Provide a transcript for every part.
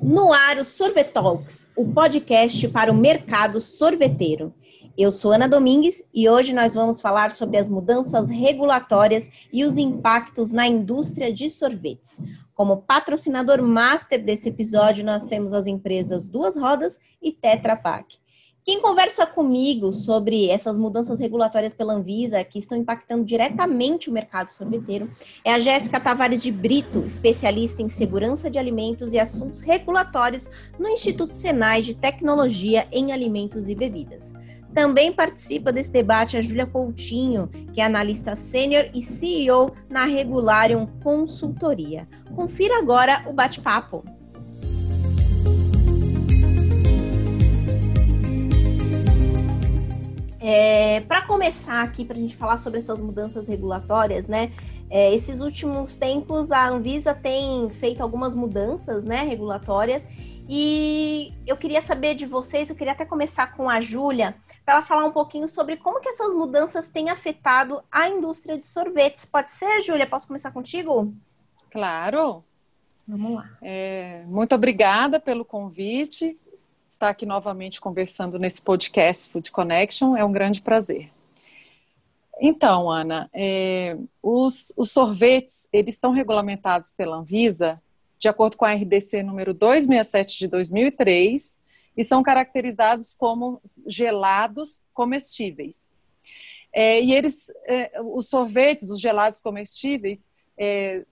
No ar, o Sorvetalks, o podcast para o mercado sorveteiro. Eu sou Ana Domingues e hoje nós vamos falar sobre as mudanças regulatórias e os impactos na indústria de sorvetes. Como patrocinador master desse episódio, nós temos as empresas Duas Rodas e Tetra Pak. Quem conversa comigo sobre essas mudanças regulatórias pela Anvisa, que estão impactando diretamente o mercado sorveteiro, é a Jéssica Tavares de Brito, especialista em segurança de alimentos e assuntos regulatórios no Instituto Senai de Tecnologia em Alimentos e Bebidas. Também participa desse debate a Júlia Coutinho, que é analista sênior e CEO na Regularium Consultoria. Confira agora o bate-papo. É, para começar aqui, para a gente falar sobre essas mudanças regulatórias, né? É, esses últimos tempos a Anvisa tem feito algumas mudanças, né, regulatórias. E eu queria saber de vocês, eu queria até começar com a Júlia, para ela falar um pouquinho sobre como que essas mudanças têm afetado a indústria de sorvetes. Pode ser, Júlia? Posso começar contigo? Claro. Vamos lá. É, muito obrigada pelo convite estar aqui novamente conversando nesse podcast Food Connection. É um grande prazer. Então, Ana, é, os, os, sorvetes, eles são regulamentados pela Anvisa de acordo com a RDC número 267 de 2003 e são caracterizados como gelados comestíveis. É, e eles, é, os sorvetes, os gelados comestíveis, é,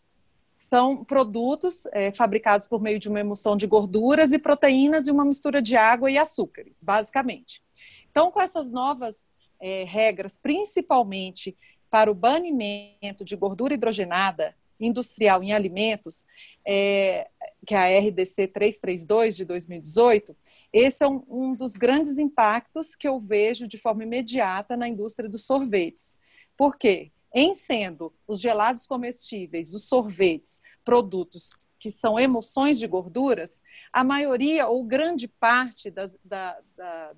são produtos é, fabricados por meio de uma emulsão de gorduras e proteínas e uma mistura de água e açúcares, basicamente. Então, com essas novas é, regras, principalmente para o banimento de gordura hidrogenada industrial em alimentos, é, que é a RDC 332 de 2018, esse é um, um dos grandes impactos que eu vejo de forma imediata na indústria dos sorvetes. Por quê? Em sendo os gelados comestíveis, os sorvetes, produtos que são emulsões de gorduras, a maioria ou grande parte das, da, da,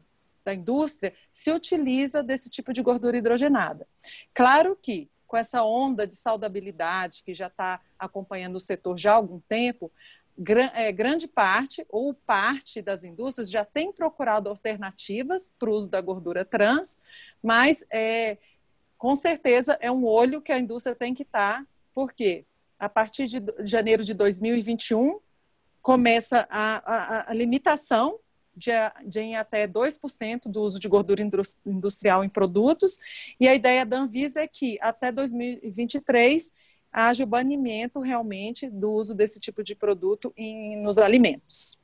da indústria se utiliza desse tipo de gordura hidrogenada. Claro que com essa onda de saudabilidade que já está acompanhando o setor já há algum tempo, é, grande parte ou parte das indústrias já tem procurado alternativas para o uso da gordura trans, mas é, com certeza é um olho que a indústria tem que estar, tá, porque a partir de janeiro de 2021 começa a, a, a limitação de, de, em até 2% do uso de gordura industrial em produtos, e a ideia da Anvisa é que até 2023 haja o banimento realmente do uso desse tipo de produto em, nos alimentos.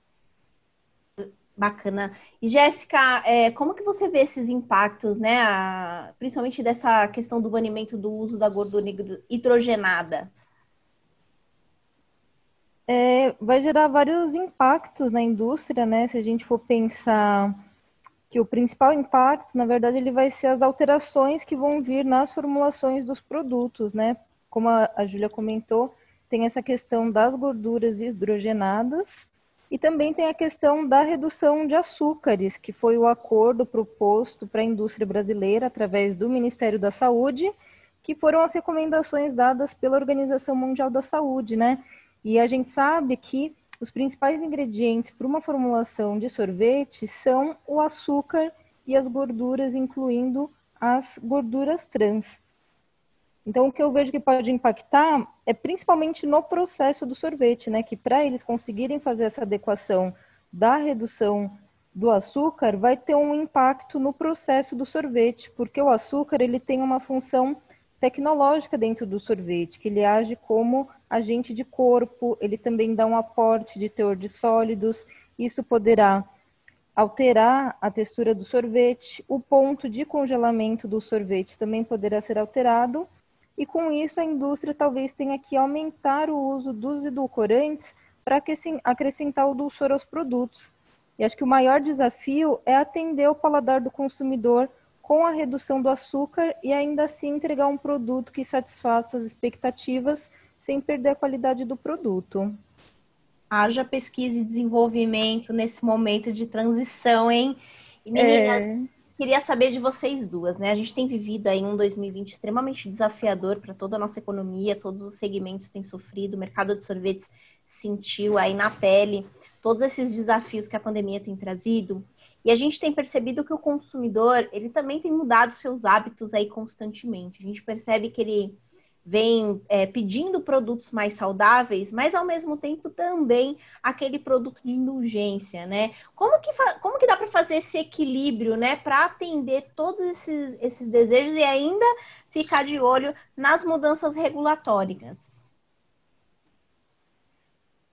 Bacana. E Jéssica, é, como que você vê esses impactos, né? A, principalmente dessa questão do banimento do uso da gordura hidrogenada? É, vai gerar vários impactos na indústria, né? Se a gente for pensar que o principal impacto, na verdade, ele vai ser as alterações que vão vir nas formulações dos produtos, né? Como a, a Júlia comentou, tem essa questão das gorduras hidrogenadas, e também tem a questão da redução de açúcares, que foi o acordo proposto para a indústria brasileira através do Ministério da Saúde, que foram as recomendações dadas pela Organização Mundial da Saúde, né? E a gente sabe que os principais ingredientes para uma formulação de sorvete são o açúcar e as gorduras, incluindo as gorduras trans. Então, o que eu vejo que pode impactar é principalmente no processo do sorvete, né? Que para eles conseguirem fazer essa adequação da redução do açúcar, vai ter um impacto no processo do sorvete, porque o açúcar ele tem uma função tecnológica dentro do sorvete, que ele age como agente de corpo, ele também dá um aporte de teor de sólidos, isso poderá alterar a textura do sorvete, o ponto de congelamento do sorvete também poderá ser alterado e com isso a indústria talvez tenha que aumentar o uso dos edulcorantes para acrescentar o dulçor aos produtos. E acho que o maior desafio é atender o paladar do consumidor com a redução do açúcar e ainda assim entregar um produto que satisfaça as expectativas sem perder a qualidade do produto. Haja pesquisa e desenvolvimento nesse momento de transição, hein? E meninas, é queria saber de vocês duas, né? A gente tem vivido aí um 2020 extremamente desafiador para toda a nossa economia, todos os segmentos têm sofrido, o mercado de sorvetes sentiu aí na pele todos esses desafios que a pandemia tem trazido, e a gente tem percebido que o consumidor, ele também tem mudado seus hábitos aí constantemente. A gente percebe que ele vem é, pedindo produtos mais saudáveis, mas ao mesmo tempo também aquele produto de indulgência, né? Como que, como que dá para fazer esse equilíbrio, né, para atender todos esses, esses desejos e ainda ficar de olho nas mudanças regulatórias?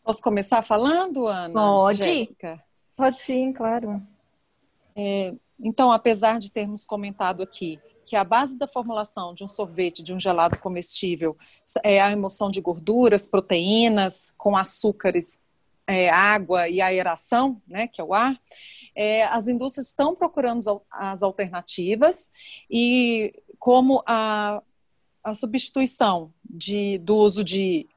Posso começar falando, Ana? Pode. Jéssica? Pode sim, claro. É, então, apesar de termos comentado aqui que a base da formulação de um sorvete, de um gelado comestível, é a emoção de gorduras, proteínas, com açúcares, é, água e aeração, né, que é o ar, é, as indústrias estão procurando as alternativas e como a, a substituição de, do uso de,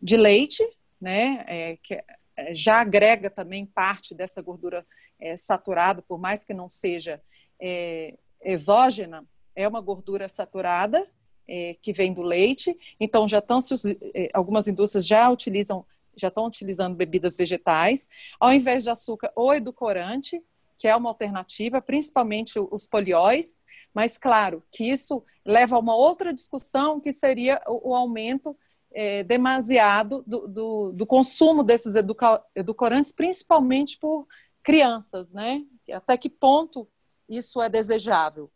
de leite, né, é, que é, já agrega também parte dessa gordura é, saturada, por mais que não seja é, exógena, é uma gordura saturada é, que vem do leite. Então já estão é, algumas indústrias já utilizam já estão utilizando bebidas vegetais, ao invés de açúcar ou edulcorante, que é uma alternativa, principalmente os polióis, mas claro que isso leva a uma outra discussão que seria o, o aumento é, demasiado do, do, do, consumo desses edulcorantes, principalmente por crianças, né? Até que ponto isso é desejável?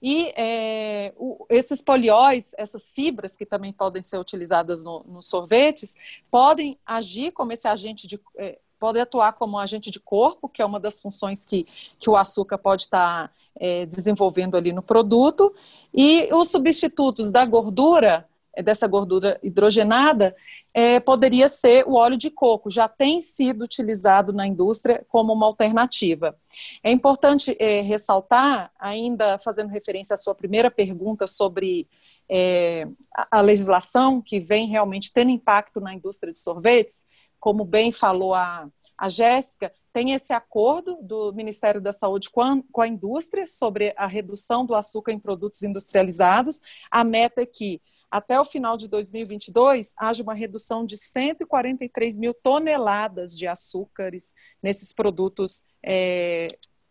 E é, o, esses polióis, essas fibras que também podem ser utilizadas nos no sorvetes, podem agir como esse agente de. É, podem atuar como agente de corpo, que é uma das funções que, que o açúcar pode estar é, desenvolvendo ali no produto. E os substitutos da gordura, é, dessa gordura hidrogenada, é, poderia ser o óleo de coco, já tem sido utilizado na indústria como uma alternativa. É importante é, ressaltar, ainda fazendo referência à sua primeira pergunta sobre é, a, legislação que vem realmente tendo impacto na indústria de sorvetes, como bem falou a, a Jéssica, tem esse acordo do Ministério da Saúde com a, com a indústria sobre a redução do açúcar em produtos industrializados. A meta é que até o final de 2022, haja uma redução de 143 mil toneladas de açúcares nesses produtos é,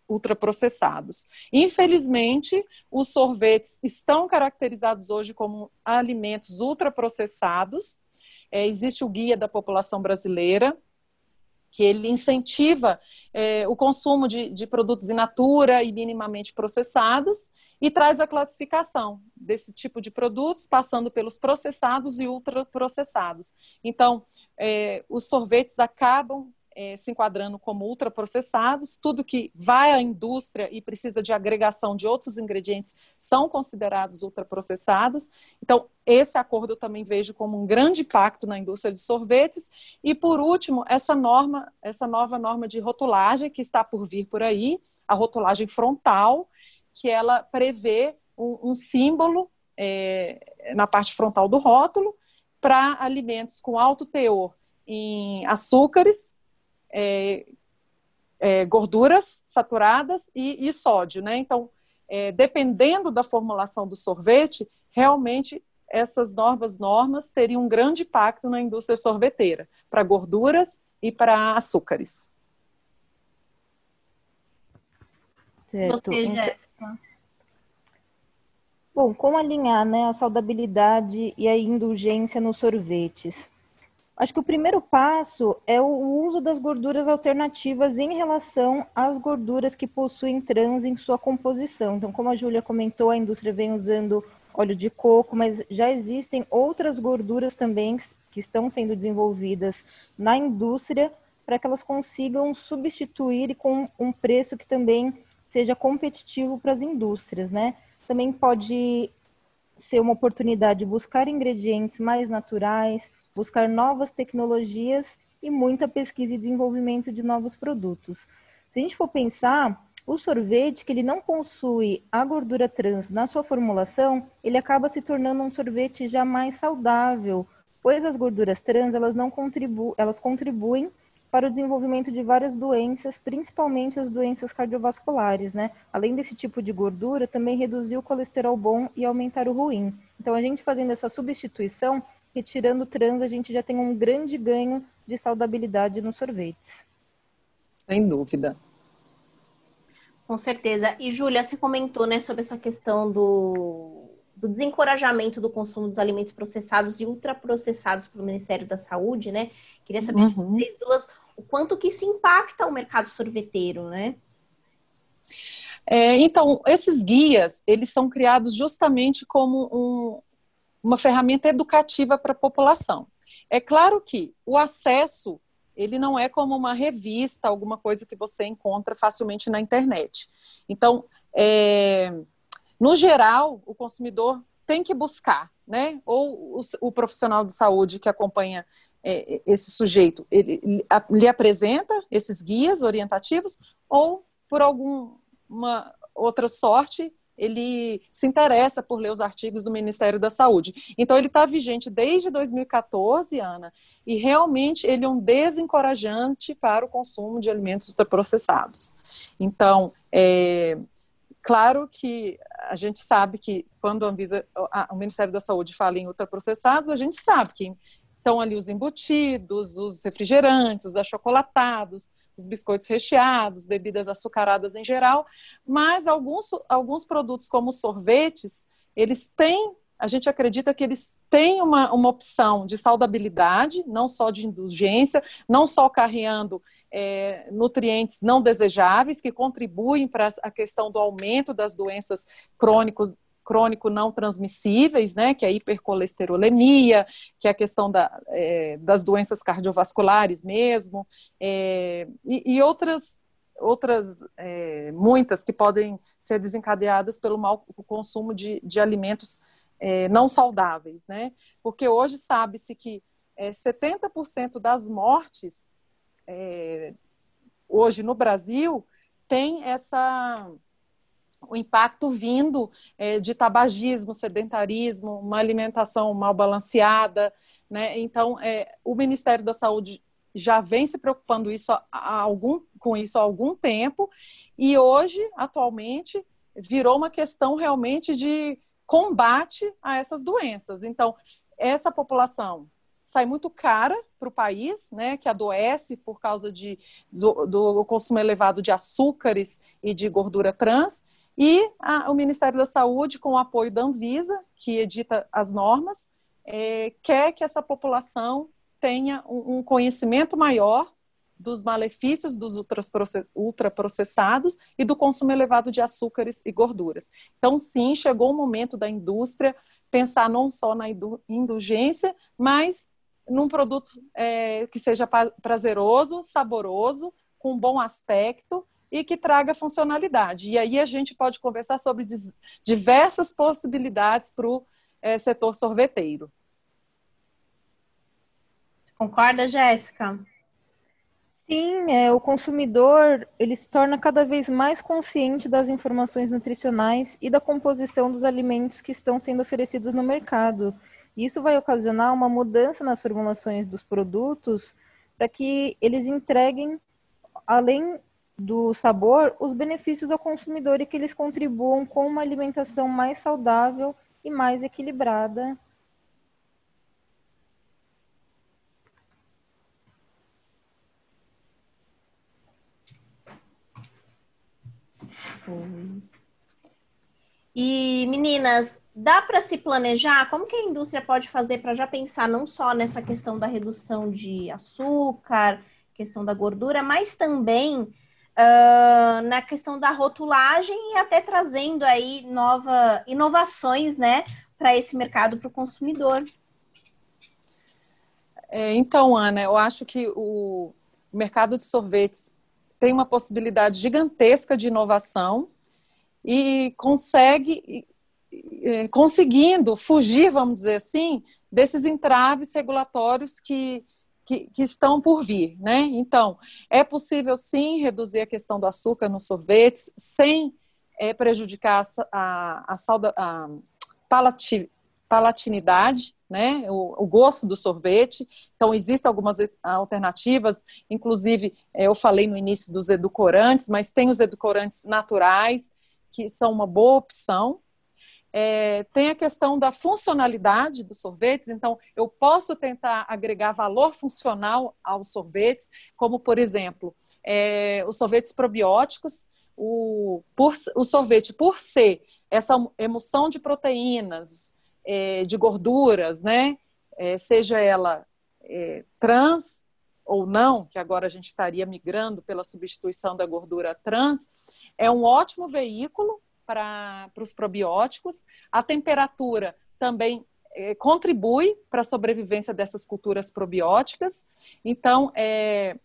ultraprocessados. Infelizmente, os sorvetes estão caracterizados hoje como alimentos ultraprocessados. É, existe o Guia da População Brasileira, que ele incentiva é, o consumo de, de produtos in natura e minimamente processados, e traz a classificação desse tipo de produtos, passando pelos processados e ultraprocessados. Então, é, os sorvetes acabam é, se enquadrando como ultraprocessados, tudo que vai à indústria e precisa de agregação de outros ingredientes são considerados ultraprocessados. Então, esse acordo eu também vejo como um grande impacto na indústria de sorvetes. E, por último, essa norma, essa nova norma de rotulagem que está por vir por aí, a rotulagem frontal, que ela prevê um, um símbolo é, na parte frontal do rótulo para alimentos com alto teor em açúcares, é, é, gorduras saturadas e, e, sódio, né? Então, é, dependendo da formulação do sorvete, realmente essas novas normas teriam um grande impacto na indústria sorveteira, para gorduras e para açúcares. Certo. Bom, como alinhar né, a saudabilidade e a indulgência nos sorvetes? Acho que o primeiro passo é o uso das gorduras alternativas em relação às gorduras que possuem trans em sua composição. Então, como a Júlia comentou, a indústria vem usando óleo de coco, mas já existem outras gorduras também que estão sendo desenvolvidas na indústria para que elas consigam substituir com um preço que também seja competitivo para as indústrias, né? Também pode ser uma oportunidade de buscar ingredientes mais naturais, buscar novas tecnologias e muita pesquisa e desenvolvimento de novos produtos. Se a gente for pensar, o sorvete que ele não possui a gordura trans na sua formulação, ele acaba se tornando um sorvete já mais saudável, pois as gorduras trans elas não contribuem, elas contribuem para o desenvolvimento de várias doenças, principalmente as doenças cardiovasculares, né? Além desse tipo de gordura, também reduzir o colesterol bom e aumentar o ruim. Então, a gente fazendo essa substituição, retirando o trans, a gente já tem um grande ganho de saudabilidade nos sorvetes. Sem dúvida. Com certeza. E, Júlia, você comentou né, sobre essa questão do, do desencorajamento do consumo dos alimentos processados e ultraprocessados pelo Ministério da Saúde, né? Queria saber uhum. de vocês duas o quanto que isso impacta o mercado sorveteiro, né? É, então, esses guias, eles são criados justamente como um, uma ferramenta educativa para a população. É claro que o acesso, ele não é como uma revista, alguma coisa que você encontra facilmente na internet. Então, é, no geral, o consumidor tem que buscar, né? Ou o, o profissional de saúde que acompanha é, esse sujeito, ele, ele lhe apresenta esses guias orientativos, ou por alguma outra sorte, ele se interessa por ler os artigos do Ministério da Saúde. Então, ele está vigente desde 2014, Ana, e realmente ele é um desencorajante para o consumo de alimentos ultraprocessados. Então, é, claro que a gente sabe que quando a Anvisa, a, o Ministério da Saúde fala em ultraprocessados, a gente sabe que estão ali os embutidos, os refrigerantes, os achocolatados, os biscoitos recheados, bebidas açucaradas em geral, mas alguns, alguns produtos como sorvetes, eles têm, a gente acredita que eles têm uma, uma opção de saudabilidade, não só de indulgência, não só carreando é, nutrientes não desejáveis que contribuem para a questão do aumento das doenças crônicos, crônico não transmissíveis, né, que é a hipercolesterolemia, que é a questão da, é, das doenças cardiovasculares mesmo, é, e, e, outras, outras é, muitas que podem ser desencadeadas pelo mau consumo de, de alimentos é, não saudáveis, né, porque hoje sabe-se que 70% é, das mortes é, hoje no Brasil tem essa o impacto vindo é, de tabagismo, sedentarismo, uma alimentação mal balanceada, né? Então, é, o Ministério da Saúde já vem se preocupando isso há algum, com isso há algum tempo e hoje, atualmente, virou uma questão realmente de combate a essas doenças. Então, essa população sai muito cara para o país, né, que adoece por causa de, do, do consumo elevado de açúcares e de gordura trans, e a, o Ministério da Saúde, com o apoio da Anvisa, que edita as normas, é, quer que essa população tenha um, um conhecimento maior dos malefícios dos ultraprocessados e do consumo elevado de açúcares e gorduras. Então, sim, chegou o momento da indústria pensar não só na indulgência, mas num produto é, que seja prazeroso, saboroso, com bom aspecto e que traga funcionalidade. E aí a gente pode conversar sobre diversas possibilidades para o é, setor sorveteiro. Concorda, Jéssica? Sim, é, o consumidor ele se torna cada vez mais consciente das informações nutricionais e da composição dos alimentos que estão sendo oferecidos no mercado. Isso vai ocasionar uma mudança nas formulações dos produtos para que eles entreguem, além do sabor, os benefícios ao consumidor e que eles contribuam com uma alimentação mais saudável e mais equilibrada. E meninas, dá para se planejar? Como que a indústria pode fazer para já pensar não só nessa questão da redução de açúcar, questão da gordura, mas também uh, na questão da rotulagem e até trazendo aí nova inovações, né, para esse mercado para o consumidor. É, então, Ana, eu acho que o mercado de sorvetes tem uma possibilidade gigantesca de inovação e consegue conseguindo fugir, vamos dizer assim, desses entraves regulatórios que que, que, estão por vir, né? Então, é possível sim reduzir a questão do açúcar nos sorvetes sem é, prejudicar a, a, a, a palati, palatinidade, né? O, o, gosto do sorvete. Então, existem algumas alternativas, inclusive, é, eu falei no início dos edulcorantes, mas tem os edulcorantes naturais, que são uma boa opção. É, tem a questão da funcionalidade dos sorvetes, então eu posso tentar agregar valor funcional aos sorvetes, como por exemplo, é, os sorvetes probióticos, o, por, o sorvete, por ser essa emulsão de proteínas, é, de gorduras, né? É, seja ela é, trans ou não, que agora a gente estaria migrando pela substituição da gordura trans, é um ótimo veículo para os probióticos. A temperatura também é, contribui para a sobrevivência dessas culturas probióticas. Então, é,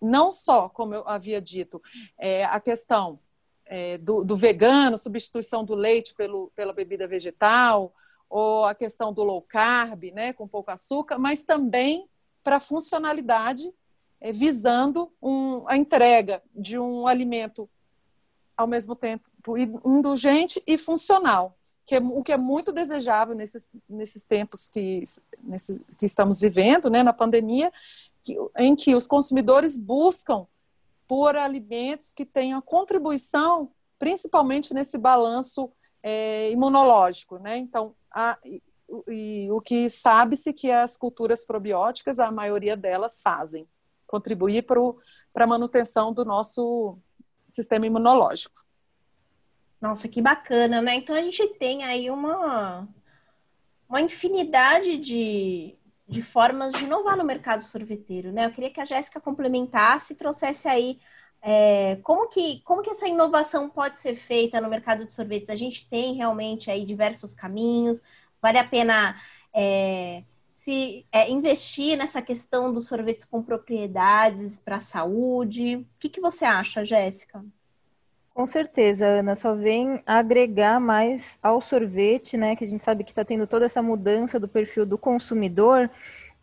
não só, como eu havia dito, é, a questão é, do, do, vegano, substituição do leite pelo, pela bebida vegetal, ou a questão do low carb, né, com pouco açúcar, mas também para a funcionalidade, é, visando um, a entrega de um alimento ao mesmo tempo indulgente e funcional, que é, o que é muito desejável nesses, nesses tempos que, nesse, que estamos vivendo, né, na pandemia, que, em que os consumidores buscam por alimentos que tenham contribuição, principalmente nesse balanço é, imunológico, né? Então, a, e, e, o que sabe-se que as culturas probióticas, a maioria delas fazem, contribuir para a manutenção do nosso sistema imunológico. Nossa, que bacana, né? Então a gente tem aí uma, uma infinidade de, de formas de inovar no mercado sorveteiro, né? Eu queria que a Jéssica complementasse e trouxesse aí é, como, que, como que essa inovação pode ser feita no mercado de sorvetes? A gente tem realmente aí diversos caminhos, vale a pena é, se é, investir nessa questão dos sorvetes com propriedades para a saúde. O que, que você acha, Jéssica? Com certeza, Ana, só vem agregar mais ao sorvete, né? Que a gente sabe que está tendo toda essa mudança do perfil do consumidor.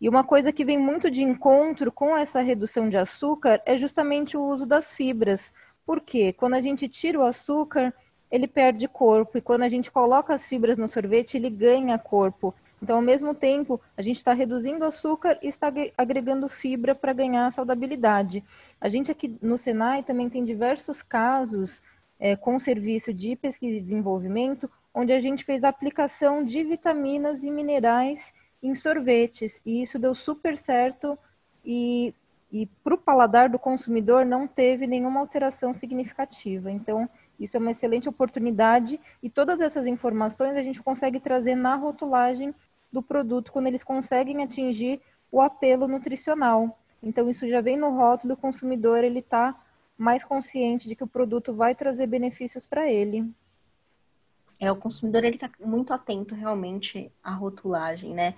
E uma coisa que vem muito de encontro com essa redução de açúcar é justamente o uso das fibras. Por quê? Quando a gente tira o açúcar, ele perde corpo, e quando a gente coloca as fibras no sorvete, ele ganha corpo. Então, ao mesmo tempo, a gente está reduzindo o açúcar e está agregando fibra para ganhar saudabilidade. A gente aqui no Senai também tem diversos casos é, com serviço de pesquisa e desenvolvimento, onde a gente fez a aplicação de vitaminas e minerais em sorvetes, e isso deu super certo e, e para o paladar do consumidor não teve nenhuma alteração significativa. Então, isso é uma excelente oportunidade e todas essas informações a gente consegue trazer na rotulagem do produto quando eles conseguem atingir o apelo nutricional. Então isso já vem no rótulo, o consumidor ele está mais consciente de que o produto vai trazer benefícios para ele. É, o consumidor ele está muito atento realmente à rotulagem, né?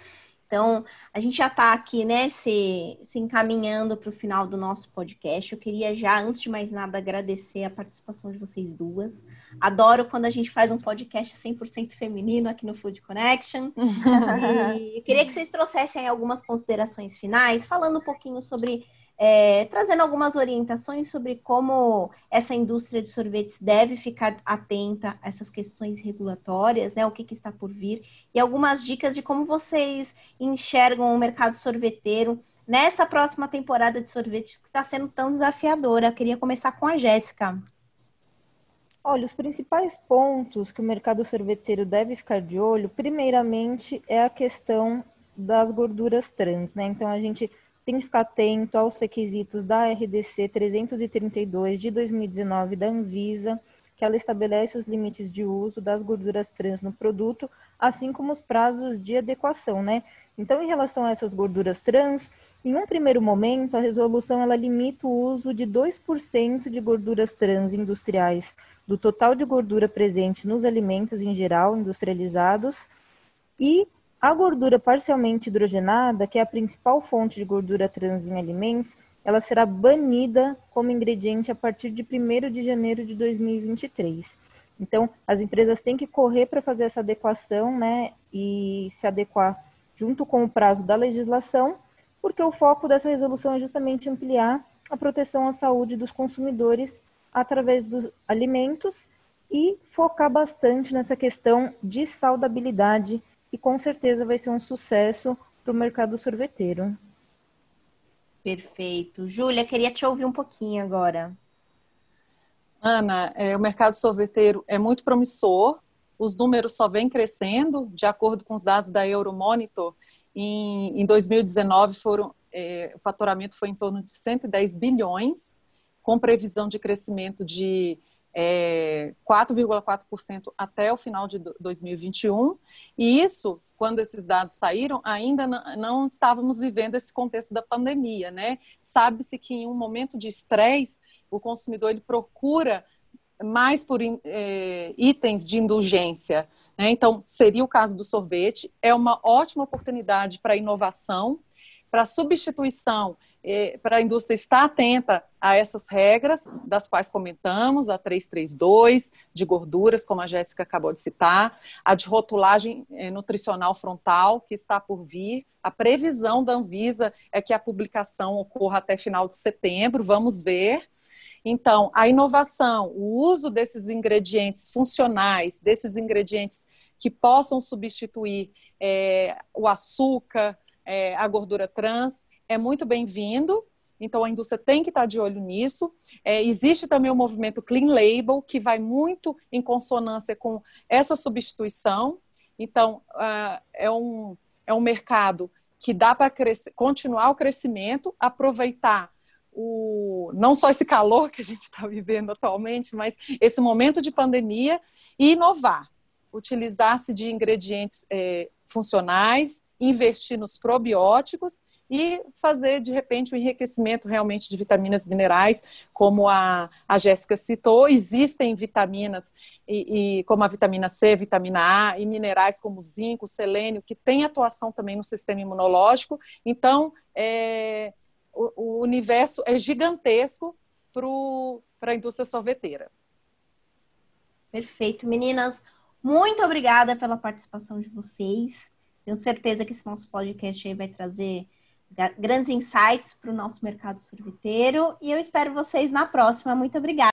Então, a gente já está aqui, né, se, se encaminhando para o final do nosso podcast. Eu queria já, antes de mais nada, agradecer a participação de vocês duas. Adoro quando a gente faz um podcast 100% feminino aqui no Food Connection. e eu queria que vocês trouxessem algumas considerações finais, falando um pouquinho sobre é, trazendo algumas orientações sobre como essa indústria de sorvetes deve ficar atenta a essas questões regulatórias, né, o que, que está por vir, e algumas dicas de como vocês enxergam o mercado sorveteiro nessa próxima temporada de sorvetes que está sendo tão desafiadora. Eu queria começar com a Jéssica. Olha, os principais pontos que o mercado sorveteiro deve ficar de olho, primeiramente, é a questão das gorduras trans, né? Então a gente tem que ficar atento aos requisitos da RDC 332 de 2019 da Anvisa, que ela estabelece os limites de uso das gorduras trans no produto, assim como os prazos de adequação, né? Então, em relação a essas gorduras trans, em um primeiro momento, a resolução ela limita o uso de 2% de gorduras trans industriais do total de gordura presente nos alimentos em geral industrializados e a gordura parcialmente hidrogenada, que é a principal fonte de gordura trans em alimentos, ela será banida como ingrediente a partir de 1 de janeiro de 2023. Então, as empresas têm que correr para fazer essa adequação, né, e se adequar junto com o prazo da legislação, porque o foco dessa resolução é justamente ampliar a proteção à saúde dos consumidores através dos alimentos e focar bastante nessa questão de saudabilidade e com certeza vai ser um sucesso para o mercado sorveteiro. Perfeito. Júlia, queria te ouvir um pouquinho agora. Ana, é, o mercado sorveteiro é muito promissor, os números só vêm crescendo, de acordo com os dados da Euromonitor, em, em 2019 foram, é, o faturamento foi em torno de 110 bilhões, com previsão de crescimento de é, 4,4% até o final de 2021. E isso, quando esses dados saíram, ainda não, não estávamos vivendo esse contexto da pandemia, né? Sabe-se que em um momento de estresse, o consumidor ele procura mais por é, itens de indulgência. Né? Então, seria o caso do sorvete. É uma ótima oportunidade para inovação, para substituição, é, para a indústria estar atenta a essas regras, das quais comentamos, a 332, de gorduras, como a Jéssica acabou de citar, a de rotulagem é, nutricional frontal, que está por vir. A previsão da Anvisa é que a publicação ocorra até final de setembro, vamos ver. Então, a inovação, o uso desses ingredientes funcionais, desses ingredientes que possam substituir é, o açúcar, é, a gordura trans, é muito bem-vindo. Então, a indústria tem que estar de olho nisso. É, existe também o movimento Clean Label, que vai muito em consonância com essa substituição. Então, uh, é, um, é um mercado que dá para continuar o crescimento, aproveitar o, não só esse calor que a gente está vivendo atualmente, mas esse momento de pandemia e inovar, utilizar-se de ingredientes é, funcionais, investir nos probióticos e fazer, de repente, o um enriquecimento realmente de vitaminas e minerais, como a, a Jéssica citou. Existem vitaminas, e, e, como a vitamina C, vitamina A, e minerais como zinco, selênio, que têm atuação também no sistema imunológico. Então, é, o, o universo é gigantesco para a indústria sorveteira. Perfeito, meninas. Muito obrigada pela participação de vocês. Tenho certeza que esse nosso podcast aí vai trazer grandes insights para o nosso mercado sorveteiro. E eu espero vocês na próxima. Muito obrigada.